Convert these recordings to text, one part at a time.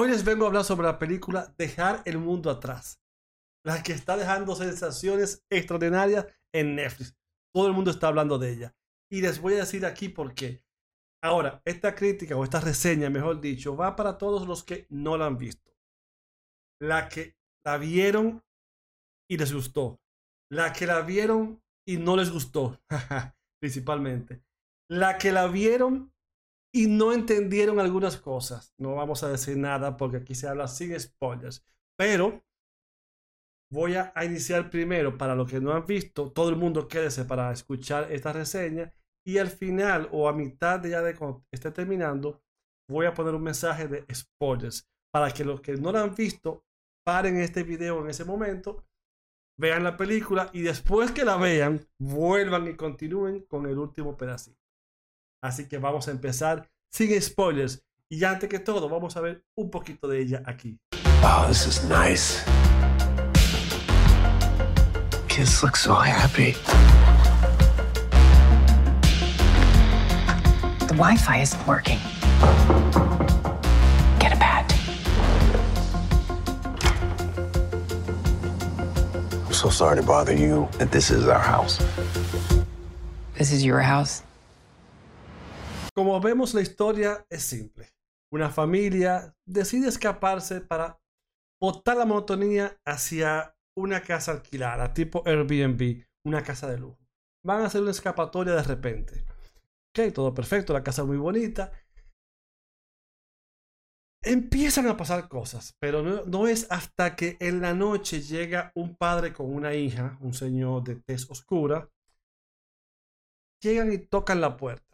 Hoy les vengo a hablar sobre la película Dejar el mundo atrás, la que está dejando sensaciones extraordinarias en Netflix. Todo el mundo está hablando de ella. Y les voy a decir aquí por qué. Ahora, esta crítica o esta reseña, mejor dicho, va para todos los que no la han visto. La que la vieron y les gustó. La que la vieron y no les gustó, principalmente. La que la vieron y no entendieron algunas cosas. No vamos a decir nada porque aquí se habla sin spoilers. Pero voy a, iniciar primero para los que no han visto. Todo el mundo quédese para escuchar esta reseña. Y al final o a mitad de ya de cuando esté terminando, voy a poner un mensaje de spoilers para que los que no la han visto paren este video en ese momento, vean la película y después que la vean, vuelvan y continúen con el último pedacito. Así que vamos a empezar sin spoilers. Y antes que todo, vamos a ver un poquito de ella aquí. Oh, this is nice. Kids look so happy. The Wi-Fi isn't working. Get a pad. I'm so sorry to bother you, that this is our house. This is your house. Como vemos, la historia es simple. Una familia decide escaparse para botar la monotonía hacia una casa alquilada, tipo Airbnb, una casa de lujo. Van a hacer una escapatoria de repente. Ok, todo perfecto, la casa muy bonita. Empiezan a pasar cosas, pero no, no es hasta que en la noche llega un padre con una hija, un señor de tez oscura. Llegan y tocan la puerta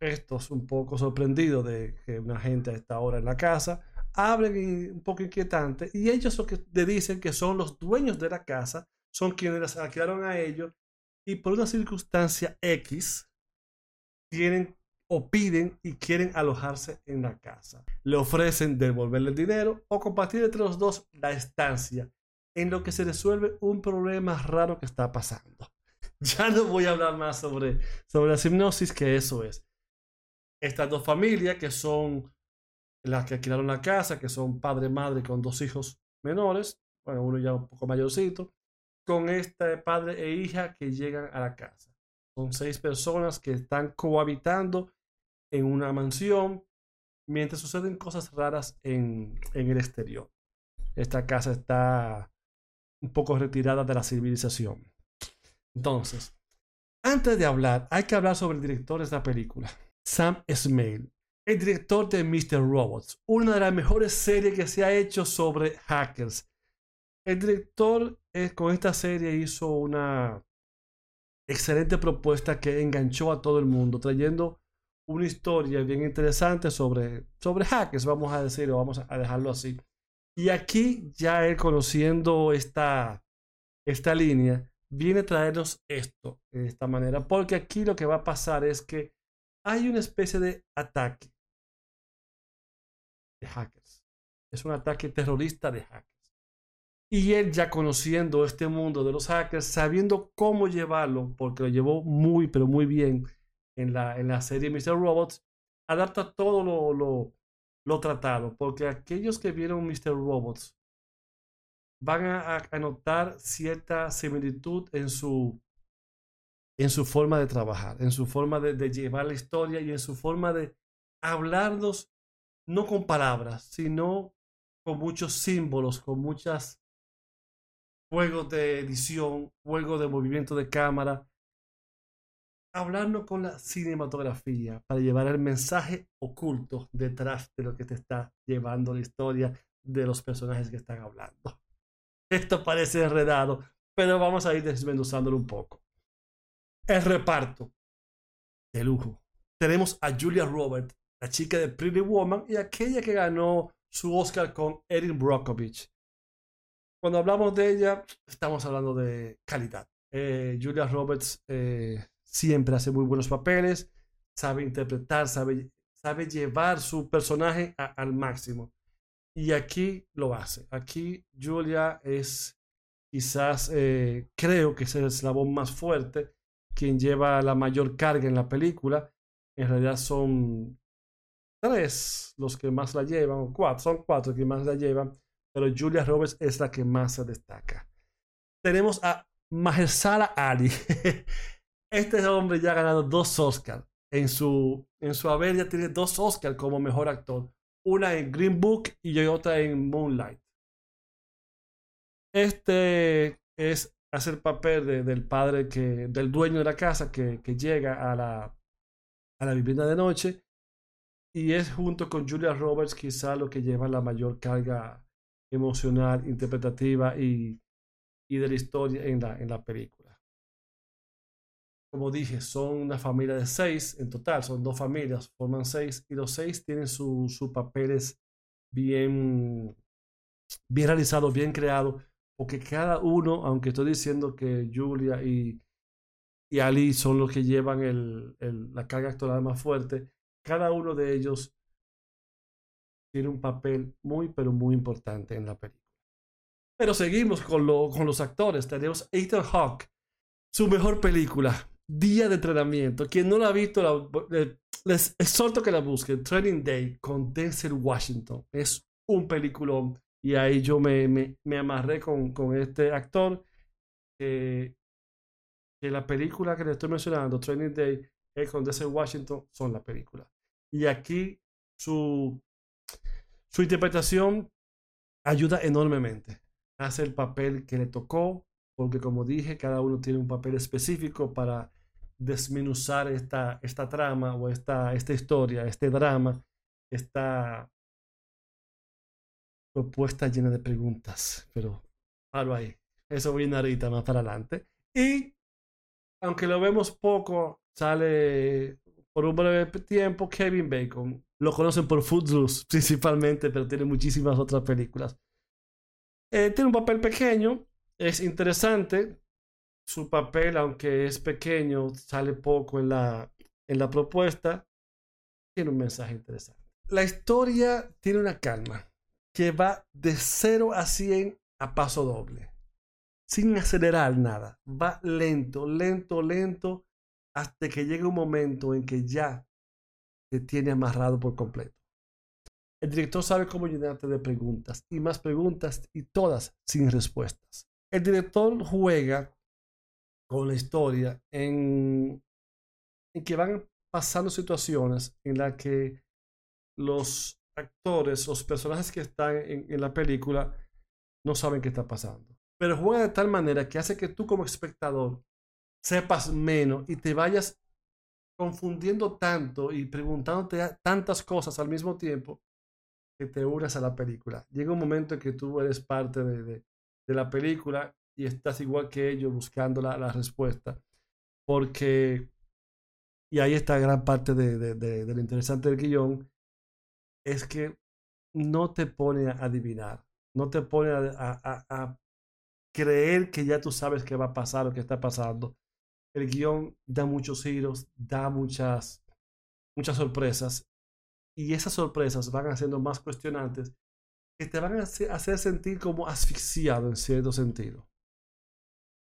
estos un poco sorprendidos de que una gente a esta hora en la casa, abren un poco inquietante y ellos lo que le dicen que son los dueños de la casa, son quienes las alquilaron a ellos y por una circunstancia X tienen o piden y quieren alojarse en la casa. Le ofrecen devolverle el dinero o compartir entre los dos la estancia, en lo que se resuelve un problema raro que está pasando. Ya no voy a hablar más sobre, sobre la hipnosis, que eso es estas dos familias que son las que alquilaron la casa, que son padre madre con dos hijos menores, bueno, uno ya un poco mayorcito, con este padre e hija que llegan a la casa. Son seis personas que están cohabitando en una mansión mientras suceden cosas raras en, en el exterior. Esta casa está un poco retirada de la civilización. Entonces, antes de hablar, hay que hablar sobre el director de esta película. Sam Esmail, el director de Mr. Robots, una de las mejores series que se ha hecho sobre hackers. El director eh, con esta serie hizo una excelente propuesta que enganchó a todo el mundo, trayendo una historia bien interesante sobre, sobre hackers, vamos a decirlo, vamos a dejarlo así. Y aquí ya él conociendo esta, esta línea, viene a traernos esto de esta manera, porque aquí lo que va a pasar es que hay una especie de ataque de hackers. Es un ataque terrorista de hackers. Y él ya conociendo este mundo de los hackers, sabiendo cómo llevarlo, porque lo llevó muy, pero muy bien en la, en la serie Mr. Robots, adapta todo lo, lo, tratado, porque aquellos que vieron Mr. Robots van a, a notar cierta similitud en su en su forma de trabajar, en su forma de, llevar la historia y en su forma de hablarnos, no con palabras, sino con muchos símbolos, con muchos juegos de edición, juegos de movimiento de cámara, hablarnos con la cinematografía para llevar el mensaje oculto detrás de lo que te está llevando la historia de los personajes que están hablando. Esto parece enredado, pero vamos a ir desmenuzándolo un poco. El reparto de lujo. Tenemos a Julia Roberts, la chica de Pretty Woman y aquella que ganó su Oscar con Erin Brockovich. Cuando hablamos de ella, estamos hablando de calidad. Eh, Julia Roberts eh, siempre hace muy buenos papeles, sabe interpretar, sabe, sabe llevar su personaje al máximo. Y aquí lo hace. Aquí Julia es quizás, eh, creo que es el eslabón más fuerte quien lleva la mayor carga en la película. En realidad son tres los que más la llevan, o cuatro, son cuatro que más la llevan, pero Julia Roberts es la que más se destaca. Tenemos a Mahershala Ali. Este hombre ya ha ganado dos Oscars. En su, en su haber ya tiene dos Oscars como mejor actor. Una en Green Book y otra en Moonlight. Este es hacer el papel del padre que, del dueño de la casa que, que llega a la, a la vivienda de noche y es junto con Julia Roberts quizá lo que lleva la mayor carga emocional, interpretativa y, y de la historia en la, en la película. Como dije, son una familia de seis en total, son dos familias, forman seis y los seis tienen sus papeles bien, bien realizados, bien creados, porque cada uno, aunque estoy diciendo que Julia y, y Ali son los que llevan el, el, la carga actoral más fuerte, cada uno de ellos tiene un papel muy, pero muy importante en la película. Pero seguimos con, lo, con los actores. Tenemos Ethan Hawke, su mejor película, Día de Entrenamiento. Quien no la ha visto, les exhorto que la busquen. Training Day con Denzel Washington. Es un peliculón. Y ahí yo me, me, me amarré con, con, este actor. que la película que le estoy mencionando, Training Day, es con Denzel Washington, son la película. Y aquí su, su interpretación ayuda enormemente. Hace el papel que le tocó, porque como dije, cada uno tiene un papel específico para desmenuzar esta, esta trama o esta, esta historia, este drama, esta propuesta llena de preguntas. Pero paro ahí. Eso viene ahorita más para adelante. Y aunque lo vemos poco, sale por un breve tiempo Kevin Bacon. Lo conocen por Footloose principalmente, pero tiene muchísimas otras películas. Eh, tiene un papel pequeño, es interesante. Su papel, aunque es pequeño, sale poco en la, en la propuesta. Tiene un mensaje interesante. La historia tiene una calma que va de 0 a 100 a paso doble, sin acelerar nada. Va lento, lento, lento hasta que llegue un momento en que ya te tiene amarrado por completo. El director sabe cómo llenarte de preguntas y más preguntas y todas sin respuestas. El director juega con la historia en, en que van pasando situaciones en las que los actores, los personajes que están en, la película no saben qué está pasando. Pero juega de tal manera que hace que tú como espectador sepas menos y te vayas confundiendo tanto y preguntándote tantas cosas al mismo tiempo que te unas a la película. Llega un momento en que tú eres parte de, la película y estás igual que ellos buscando la, la, respuesta. Porque, y ahí está gran parte de, de, lo interesante del guion, es que no te pone a adivinar, no te pone a, a, a creer que ya tú sabes qué va a pasar o qué está pasando, el guion da muchos giros, da muchas, muchas sorpresas y esas sorpresas van haciendo más cuestionantes que te van a hacer sentir como asfixiado en cierto sentido.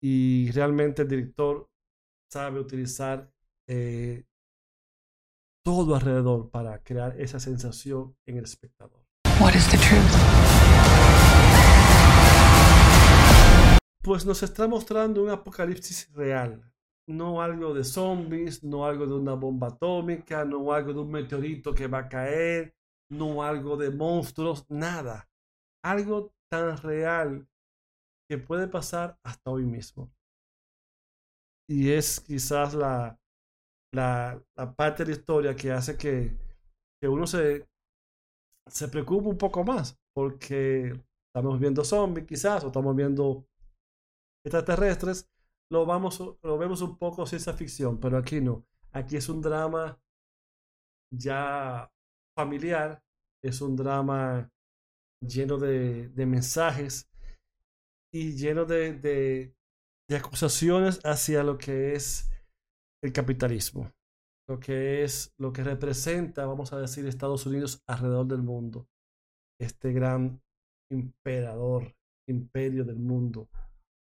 Y realmente el director sabe utilizar eh, todo alrededor para crear esa sensación en el espectador. What is the truth? Pues nos está mostrando un apocalipsis real, no algo de zombies, no algo de una bomba atómica, no algo de un meteorito que va a caer, no algo de monstruos, nada. Algo tan real que puede pasar hasta hoy mismo. Y es quizás la, la, la parte de la historia que hace que, que uno se, se preocupe un poco más, porque estamos viendo zombies quizás, o estamos viendo extraterrestres, lo, vamos, lo vemos un poco ciencia ficción, pero aquí no. Aquí es un drama ya familiar, es un drama lleno de, de mensajes y lleno de, de, de, acusaciones hacia lo que es el capitalismo, lo que es lo que representa, vamos a decir, Estados Unidos alrededor del mundo, este gran emperador, imperio del mundo,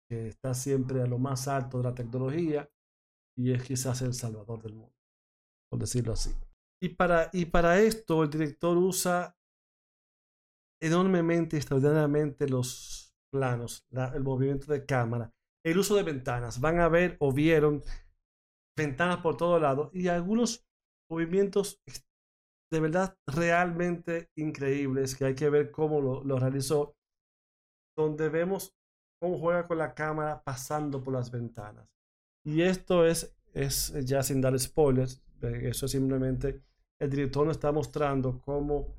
que está siempre a lo más alto de la tecnología y es quizás el salvador del mundo, por decirlo así. Y para, y para esto el director usa enormemente, extraordinariamente los planos, el movimiento de cámara, el uso de ventanas. Van a ver o vieron ventanas por todo lado y algunos movimientos de verdad realmente increíbles que hay que ver cómo lo, lo realizó, donde vemos cómo juega con la cámara pasando por las ventanas. Y esto es, es ya sin dar spoilers, eso es simplemente el director nos está mostrando cómo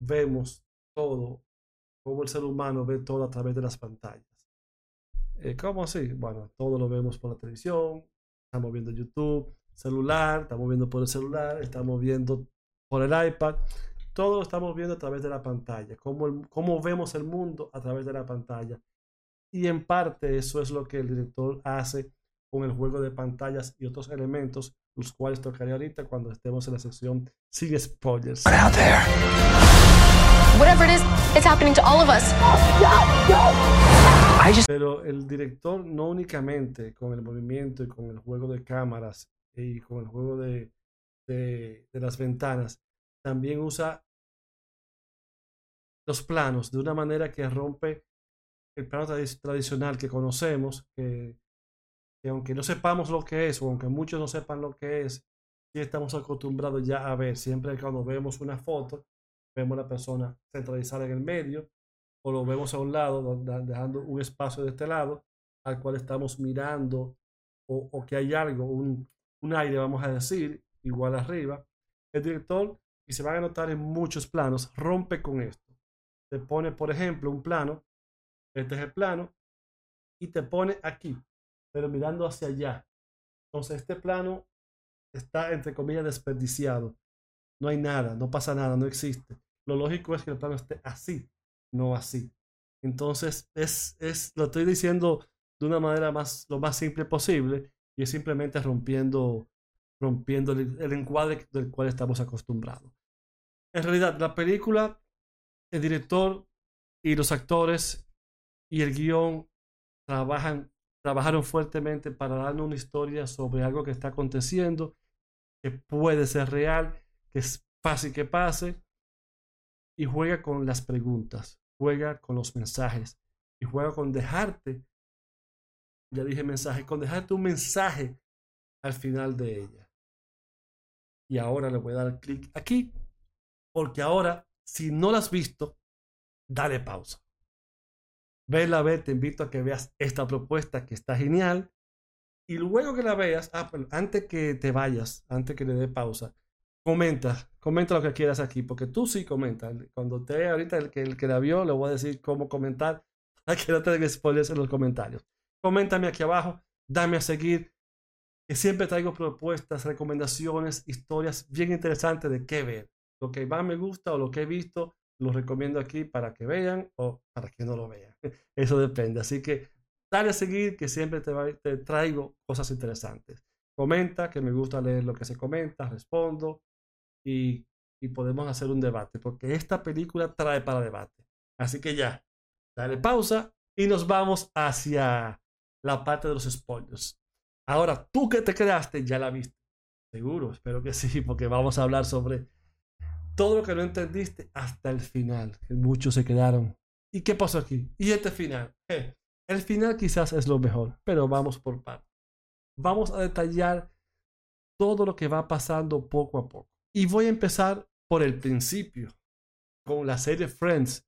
vemos todo, cómo el ser humano ve todo a través de las pantallas. Eh, ¿Cómo así? Bueno, todo lo vemos por la televisión, estamos viendo YouTube, celular, estamos viendo por el celular, estamos viendo por el iPad, todo lo estamos viendo a través de la pantalla, cómo, cómo vemos el mundo a través de la pantalla. Y en parte eso es lo que el director hace con el juego de pantallas y otros elementos, los cuales tocaré ahorita cuando estemos en la sección sin spoilers. Whatever it is, it's happening to all of us. Just Pero el director no únicamente con el movimiento y con el juego de cámaras y con el juego de, de, de las ventanas, también usa los planos de una manera que rompe el plano tradi- tradicional que conocemos, que, que aunque no sepamos lo que es, o aunque muchos no sepan lo que es, sí estamos acostumbrados ya a ver, siempre cuando vemos una foto, vemos la persona centralizada en el medio, lo vemos a un lado, dejando un espacio de este lado, al cual estamos mirando, o, o que hay algo, un, un aire, vamos a decir, igual arriba. El director, y se van a notar en muchos planos, rompe con esto. Te pone, por ejemplo, un plano, este es el plano, y te pone aquí, pero mirando hacia allá. Entonces, este plano está, entre comillas, desperdiciado. No hay nada, no pasa nada, no existe. Lo lógico es que el plano esté así, no así. Entonces, es, es, lo estoy diciendo de una manera más, lo más simple posible y es simplemente rompiendo, rompiendo el, encuadre del cual estamos acostumbrados. En realidad, la película, el director y los actores y el guion trabajan, trabajaron fuertemente para darnos una historia sobre algo que está aconteciendo, que puede ser real, que es fácil que pase, y juega con las preguntas, juega con los mensajes, y juega con dejarte, ya dije mensaje, con dejarte un mensaje al final de ella. Y ahora le voy a dar clic aquí, porque ahora, si no la has visto, dale pausa. Vela a ver, te invito a que veas esta propuesta que está genial. Y luego que la veas, ah, antes que te vayas, antes que le dé pausa, comenta, comenta lo que quieras aquí, porque tú sí comentas. Cuando te ahorita el que, el que la vio, le voy a decir cómo comentar para que no te spoilers en los comentarios. Coméntame aquí abajo, dame a seguir, que siempre traigo propuestas, recomendaciones, historias bien interesantes de qué ver. Lo que más me gusta o lo que he visto, lo recomiendo aquí para que vean o para que no lo vean. Eso depende. Así que dale a seguir, que siempre te, te traigo cosas interesantes. Comenta, que me gusta leer lo que se comenta, respondo y, podemos hacer un debate, porque esta película trae para debate. Así que ya, dale pausa y nos vamos hacia la parte de los spoilers. Ahora, tú que te quedaste, ya la viste. Seguro, espero que sí, porque vamos a hablar sobre todo lo que no entendiste hasta el final, que muchos se quedaron. ¿Y qué pasó aquí? ¿Y este final? Eh, el final quizás es lo mejor, pero vamos por partes. Vamos a detallar todo lo que va pasando poco a poco. Y voy a empezar por el principio, con la serie Friends.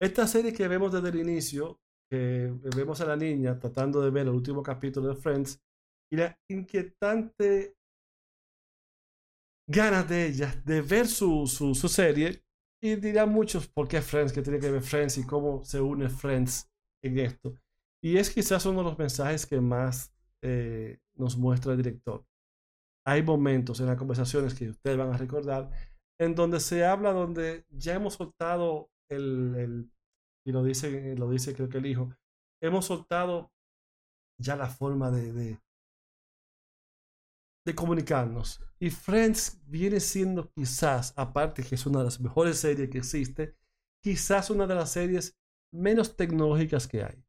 Esta serie que vemos desde el inicio, que vemos a la niña tratando de ver el último capítulo de Friends, y la inquietante ganas de ella de ver su, su, serie. Y dirán muchos por qué Friends, que tiene que ver Friends y cómo se une Friends en esto. Y es quizás uno de los mensajes que más eh, nos muestra el director. Hay momentos en las conversaciones que ustedes van a recordar en donde se habla, donde ya hemos soltado el, y lo dice, lo dice creo que el hijo, hemos soltado ya la forma de, de, de comunicarnos. Y Friends viene siendo quizás, aparte que es una de las mejores series que existe, quizás una de las series menos tecnológicas que hay.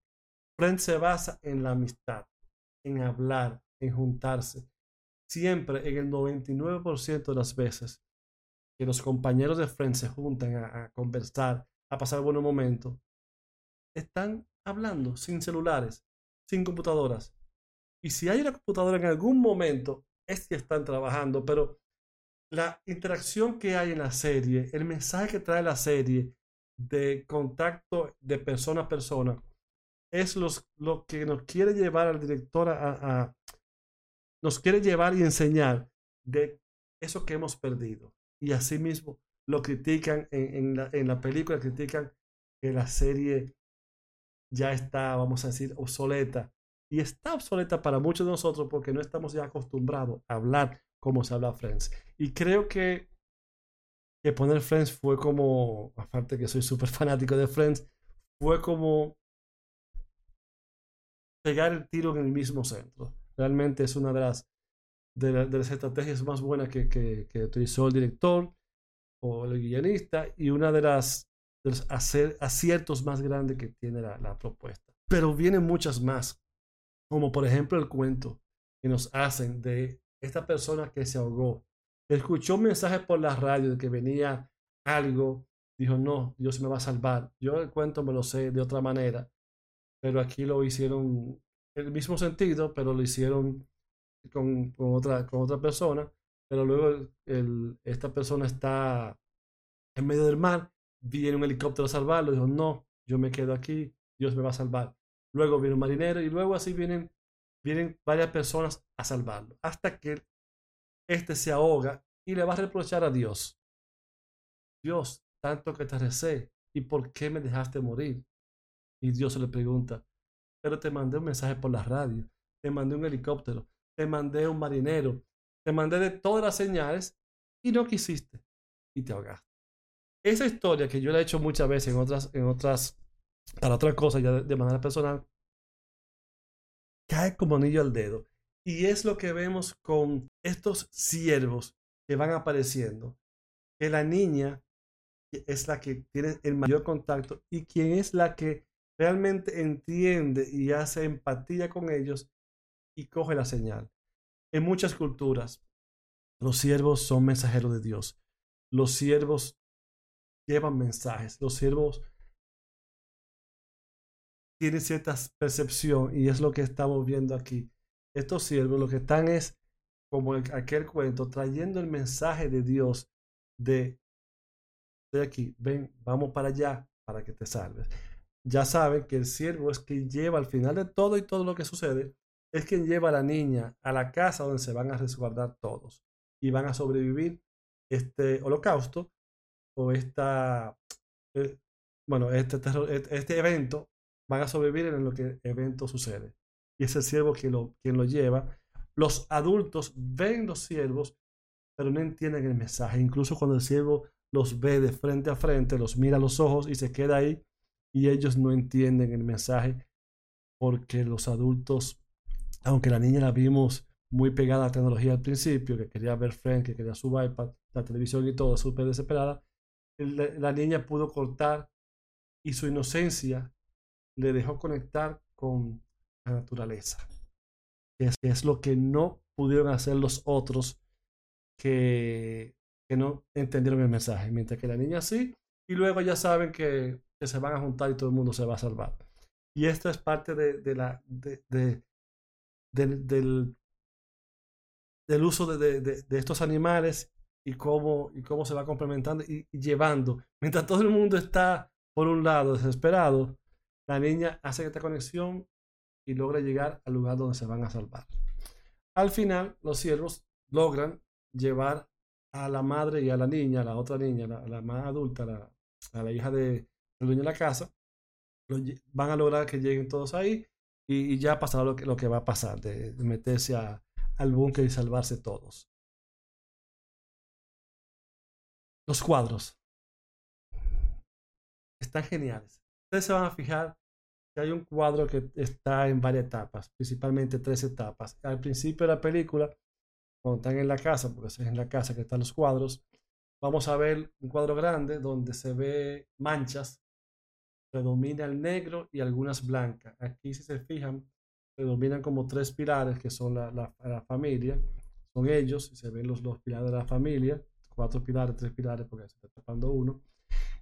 Friends se basa en la amistad, en hablar, en juntarse. Siempre, en el 99% de las veces, que los compañeros de Friends se juntan a, conversar, a pasar buenos momentos, están hablando sin celulares, sin computadoras. Y si hay una computadora en algún momento, es que están trabajando, pero la interacción que hay en la serie, el mensaje que trae la serie de contacto de persona a persona, es los, lo que nos quiere llevar al director a, nos quiere llevar y enseñar de eso que hemos perdido. Y asimismo lo critican en, la película, critican que la serie ya está, vamos a decir, obsoleta. Y está obsoleta para muchos de nosotros porque no estamos ya acostumbrados a hablar como se habla Friends. Y creo que, que poner Friends fue como, aparte que soy súper fanático de Friends, fue como pegar el tiro en el mismo centro. Realmente es una de las, de, la, de las estrategias más buenas que, que, utilizó el director o el guionista y una de las de aciertos más grandes que tiene la, la propuesta. Pero vienen muchas más, como por ejemplo el cuento que nos hacen de esta persona que se ahogó. Escuchó un mensaje por la radio de que venía algo, dijo, no, Dios me va a salvar. Yo el cuento me lo sé de otra manera, pero aquí lo hicieron el mismo sentido, pero lo hicieron con, con otra, con otra persona. Pero luego esta persona está en medio del mar viene un helicóptero a salvarlo, dijo, no, yo me quedo aquí, Dios me va a salvar. Luego viene un marinero y luego así vienen, vienen varias personas a salvarlo, hasta que este se ahoga y le va a reprochar a Dios. Dios, tanto que te recé, ¿y por qué me dejaste morir? Y Dios le pregunta, pero te mandé un mensaje por la radio, te mandé un helicóptero, te mandé un marinero, te mandé de todas las señales y no quisiste y te ahogaste esa historia que yo la he hecho muchas veces en otras, en otras, para otras cosas ya de, de manera personal, cae como anillo al dedo. Y es lo que vemos con estos siervos que van apareciendo. Que la niña es la que tiene el mayor contacto y quien es la que realmente entiende y hace empatía con ellos y coge la señal. En muchas culturas, los siervos son mensajeros de Dios. Los siervos llevan mensajes. Los siervos tienen cierta percepción y es lo que estamos viendo aquí. Estos siervos lo que están es, como aquel cuento, trayendo el mensaje de Dios de, de aquí, ven, vamos para allá para que te salves. Ya saben que el siervo es quien lleva al final de todo y todo lo que sucede, es quien lleva a la niña a la casa donde se van a resguardar todos y van a sobrevivir este holocausto o esta, eh, bueno, este, este evento van a sobrevivir en lo que el evento sucede. Y es el siervo quien lo, quien lo lleva. Los adultos ven los siervos, pero no entienden el mensaje. Incluso cuando el siervo los ve de frente a frente, los mira a los ojos y se queda ahí, y ellos no entienden el mensaje porque los adultos, aunque la niña la vimos muy pegada a la tecnología al principio, que quería ver Frank, que quería su iPad, la televisión y todo, súper desesperada, la niña pudo cortar y su inocencia le dejó conectar con la naturaleza. Es, es lo que no pudieron hacer los otros que, que, no entendieron el mensaje. Mientras que la niña sí, y luego ya saben que, que, se van a juntar y todo el mundo se va a salvar. Y esto es parte de, de la, de, de, del, del uso de, estos animales y cómo, y cómo se va complementando y, llevando. Mientras todo el mundo está, por un lado, desesperado, la niña hace esta conexión y logra llegar al lugar donde se van a salvar. Al final, los siervos logran llevar a la madre y a la niña, a la otra niña, la, la más adulta, la, a la hija de, del dueño de la casa, van a lograr que lleguen todos ahí y, ya pasará lo que, lo que va a pasar, de, meterse al búnker y salvarse todos. Los cuadros. Están geniales. Ustedes se van a fijar que hay un cuadro que está en varias etapas, principalmente tres etapas. Al principio de la película, cuando están en la casa, porque es en la casa que están los cuadros, vamos a ver un cuadro grande donde se ve manchas, predomina el negro y algunas blancas. Aquí si se fijan, predominan como tres pilares que son la, la, familia, son ellos, se ven los, los pilares de la familia, cuatro pilares, tres pilares, porque se está tapando uno.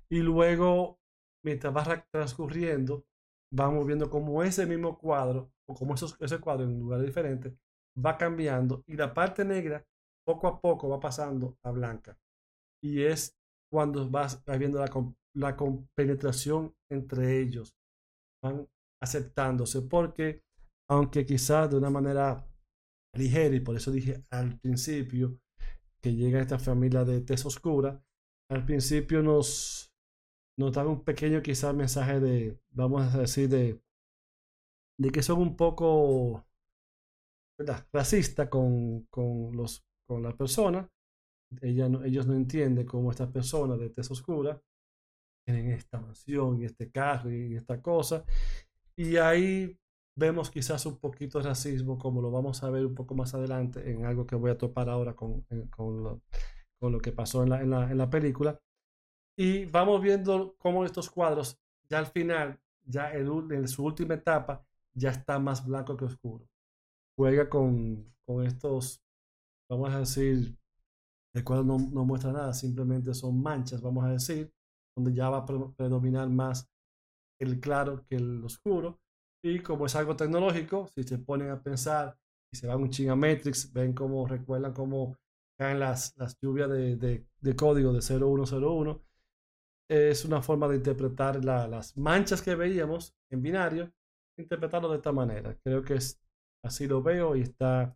Y luego, mientras va transcurriendo, vamos viendo como ese mismo cuadro, o como esos, ese cuadro en lugares diferentes, va cambiando y la parte negra poco a poco va pasando a blanca. Y es cuando vas viendo la, la compenetración entre ellos. Van aceptándose, porque aunque quizás de una manera ligera, y por eso dije al principio que llega esta familia de tez oscura, al principio nos, nos dan un pequeño quizás mensaje de, vamos a decir, de, de que son un poco racistas con, con, con las personas. Ella ellos no entienden cómo estas personas de tez oscura tienen esta mansión y este carro y esta cosa. Y ahí vemos quizás un poquito de racismo, como lo vamos a ver un poco más adelante en algo que voy a topar ahora con, con, lo, con lo, que pasó en la, en, la, en la, película. Y vamos viendo cómo estos cuadros, ya al final, ya el, en su última etapa, ya está más blanco que oscuro. Juega con, con estos, vamos a decir, el cuadro no, no muestra nada, simplemente son manchas, vamos a decir, donde ya va a predominar más el claro que el oscuro y como es algo tecnológico, si se ponen a pensar y se van un ching a Matrix, ven cómo recuerdan cómo caen las, las lluvias de, de, de código de 0101. Es una forma de interpretar la, las manchas que veíamos en binario, interpretarlo de esta manera. Creo que es, así lo veo y está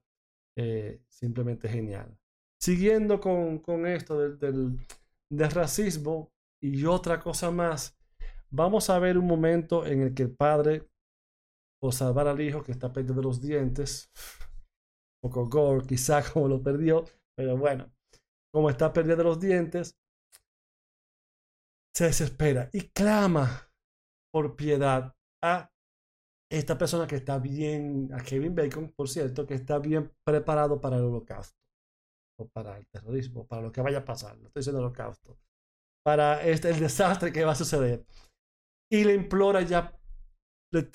eh, simplemente genial. Siguiendo con, con esto del, del, del racismo y otra cosa más, vamos a ver un momento en el que el padre o salvar al hijo que está perdiendo los dientes. Un poco gore, quizá como lo perdió, pero bueno, como está perdiendo los dientes, se desespera y clama por piedad a esta persona que está bien, a Kevin Bacon, por cierto, que está bien preparado para el holocausto, o para el terrorismo, para lo que vaya a pasar, no estoy diciendo holocausto, para este, el desastre que va a suceder. Y le implora ya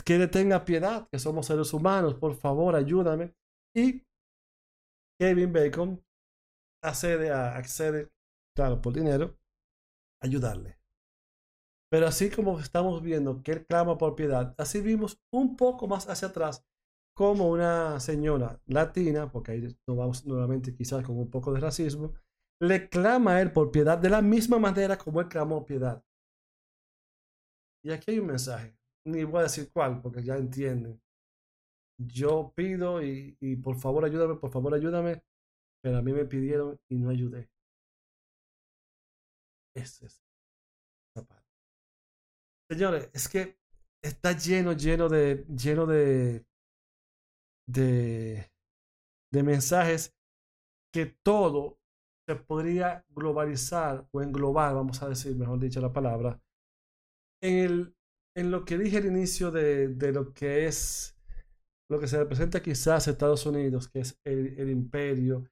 que le tenga piedad, que somos seres humanos, por favor, ayúdame. Y Kevin Bacon accede a, accede, claro, por dinero, ayudarle. Pero así como estamos viendo que él clama por piedad, así vimos un poco más hacia atrás como una señora latina, porque ahí nos vamos nuevamente quizás con un poco de racismo, le clama a él por piedad de la misma manera como él clamó piedad. Y aquí hay un mensaje ni voy a decir cuál, porque ya entienden. Yo pido y, y, por favor ayúdame, por favor ayúdame, pero a mí me pidieron y no ayudé. Ese es Señores, es que está lleno, lleno de, lleno de, de, de mensajes que todo se podría globalizar o englobar, vamos a decir, mejor dicho la palabra, en el en lo que dije al inicio de, de, lo que es lo que se representa quizás Estados Unidos, que es el, imperio,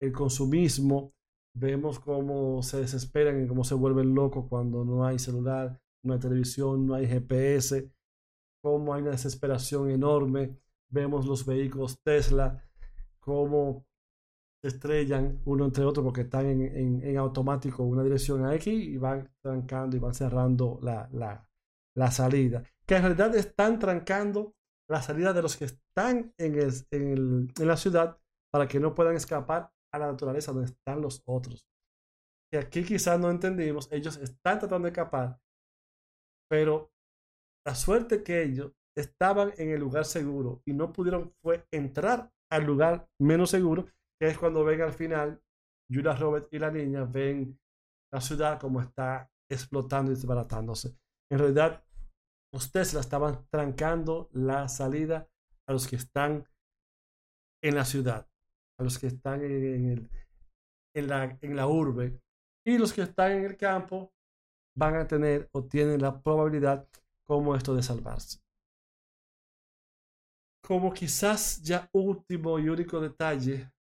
el consumismo, vemos cómo se desesperan y cómo se vuelven locos cuando no hay celular, no hay televisión, no hay GPS, cómo hay una desesperación enorme, vemos los vehículos Tesla, cómo estrellan uno entre otro porque están en, en, automático una dirección a X y van trancando y van cerrando la, la, la salida, que en realidad están trancando la salida de los que están en, el, en la ciudad para que no puedan escapar a la naturaleza donde están los otros. Que aquí quizás no entendimos, ellos están tratando de escapar, pero la suerte que ellos estaban en el lugar seguro y no pudieron fue entrar al lugar menos seguro, que es cuando ven al final, Julia Robert y la niña ven la ciudad como está explotando y desbaratándose. En realidad, los Tesla estaban trancando la salida a los que están en la ciudad, a los que están en, el, en, la, en la urbe. Y los que están en el campo van a tener o tienen la probabilidad como esto de salvarse. Como quizás ya último y único detalle,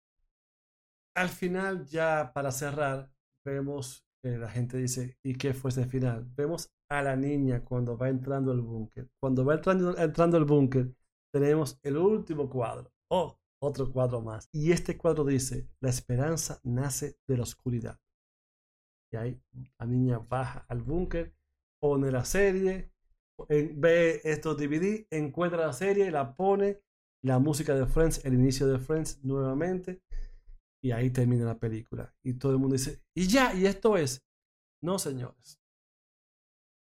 al final ya para cerrar, vemos que la gente dice, ¿y qué fue ese final? Vemos a la niña cuando va entrando al búnker. Cuando va entrando, entrando al búnker, tenemos el último cuadro. Oh, otro cuadro más. Y este cuadro dice, la esperanza nace de la oscuridad. Y ahí la niña baja al búnker, pone la serie, ve estos DVD, encuentra la serie, la pone, la música de Friends, el inicio de Friends nuevamente, y ahí termina la película. Y todo el mundo dice, y ya, y esto es. No, señores.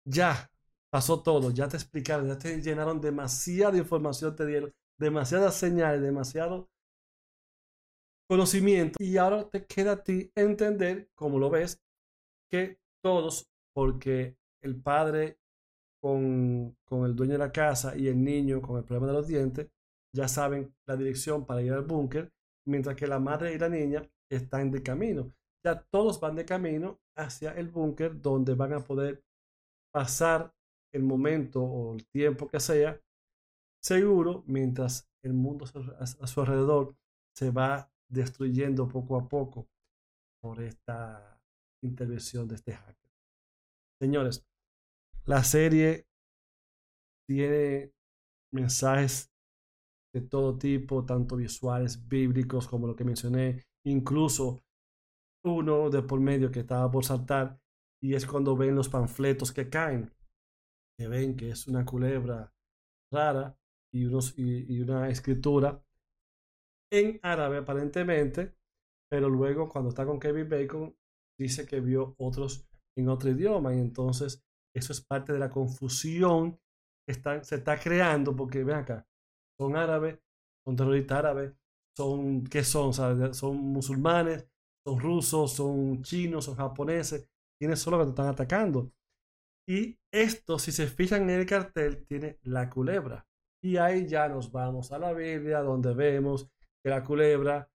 Ya pasó todo, ya te explicaron, ya te llenaron demasiada información, te dieron demasiadas señales, demasiado conocimiento. Y ahora te queda a ti entender, como lo ves, que todos, porque el padre con, con el dueño de la casa y el niño con el problema de los dientes, ya saben la dirección para ir al búnker, mientras que la madre y la niña están de camino. Ya todos van de camino hacia el búnker donde van a poder pasar el momento o el tiempo que sea seguro mientras el mundo a su- alrededor se va destruyendo poco a poco por esta intervención de este hacker. Señores, la serie tiene mensajes de todo tipo, tanto visuales, bíblicos, como lo que mencioné, incluso uno de por medio que estaba por saltar, y es cuando ven los panfletos que caen, que ven que es una culebra rara y, unos, y, una escritura en árabe aparentemente, pero luego cuando está con Kevin Bacon dice que vio otros en otro idioma y entonces eso es parte de la confusión que se está creando porque ven acá, son árabes, son terroristas árabes, son, ¿qué son? Son musulmanes, son rusos, son chinos, son japoneses, ¿quiénes son que te están atacando? Y esto, si se fijan en el cartel, tiene la culebra. Y ahí ya nos vamos a la Biblia, donde vemos que la culebra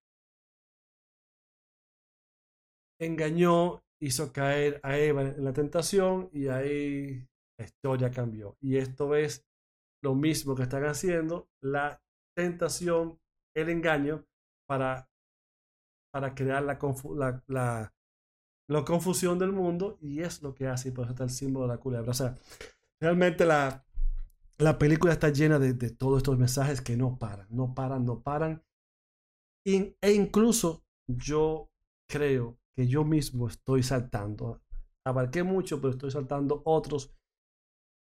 engañó, hizo caer a Eva en la tentación y ahí la historia cambió. Y esto es lo mismo que están haciendo, la tentación, el engaño, para, para crear la, la, la, la confusión del mundo y es lo que hace por eso está el símbolo de la culebra. O sea, realmente la, la película está llena de, de todos estos mensajes que no paran, no paran, no paran. In- e incluso yo creo que yo mismo estoy saltando. Abarqué mucho, pero estoy saltando otros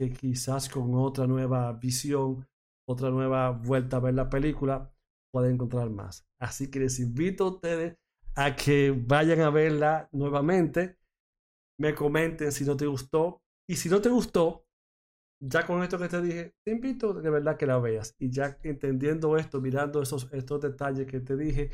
que quizás con otra nueva visión, otra nueva vuelta a ver la película, pueden encontrar más. Así que les invito a ustedes a que vayan a verla nuevamente, me comenten si no te gustó y si no te gustó, ya con esto que te dije, te invito de verdad que la veas y ya entendiendo esto, mirando esos, estos detalles que te dije,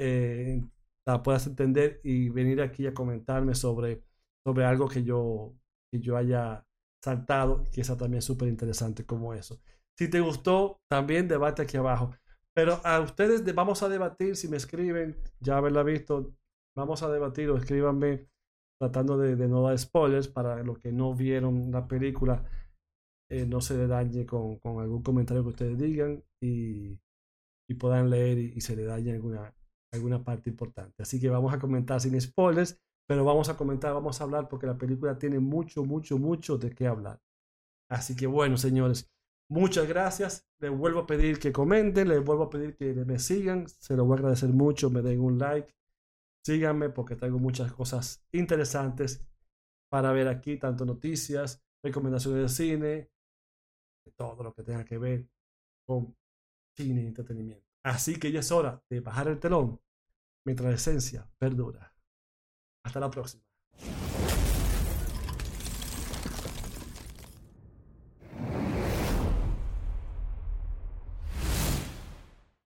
eh, la puedas entender y venir aquí a comentarme sobre, sobre algo que yo, que yo haya saltado, que esa también súper interesante como eso. Si te gustó, también debate aquí abajo. Pero a ustedes de- vamos a debatir, si me escriben, ya haberla visto, vamos a debatir o escríbanme tratando de, de no dar spoilers para los que no vieron la película, eh, no se le dañe con, con algún comentario que ustedes digan y, y puedan leer y, y se le dañe alguna, alguna parte importante. Así que vamos a comentar sin spoilers, pero vamos a comentar, vamos a hablar porque la película tiene mucho, mucho, mucho de qué hablar. Así que bueno, señores, muchas gracias. Les vuelvo a pedir que comenten, les vuelvo a pedir que me sigan. Se lo voy a agradecer mucho, me den un like. Síganme porque traigo muchas cosas interesantes para ver aquí, tanto noticias, recomendaciones de cine, de todo lo que tenga que ver con cine y entretenimiento. Así que ya es hora de bajar el telón mientras la esencia perdura. Hasta la próxima.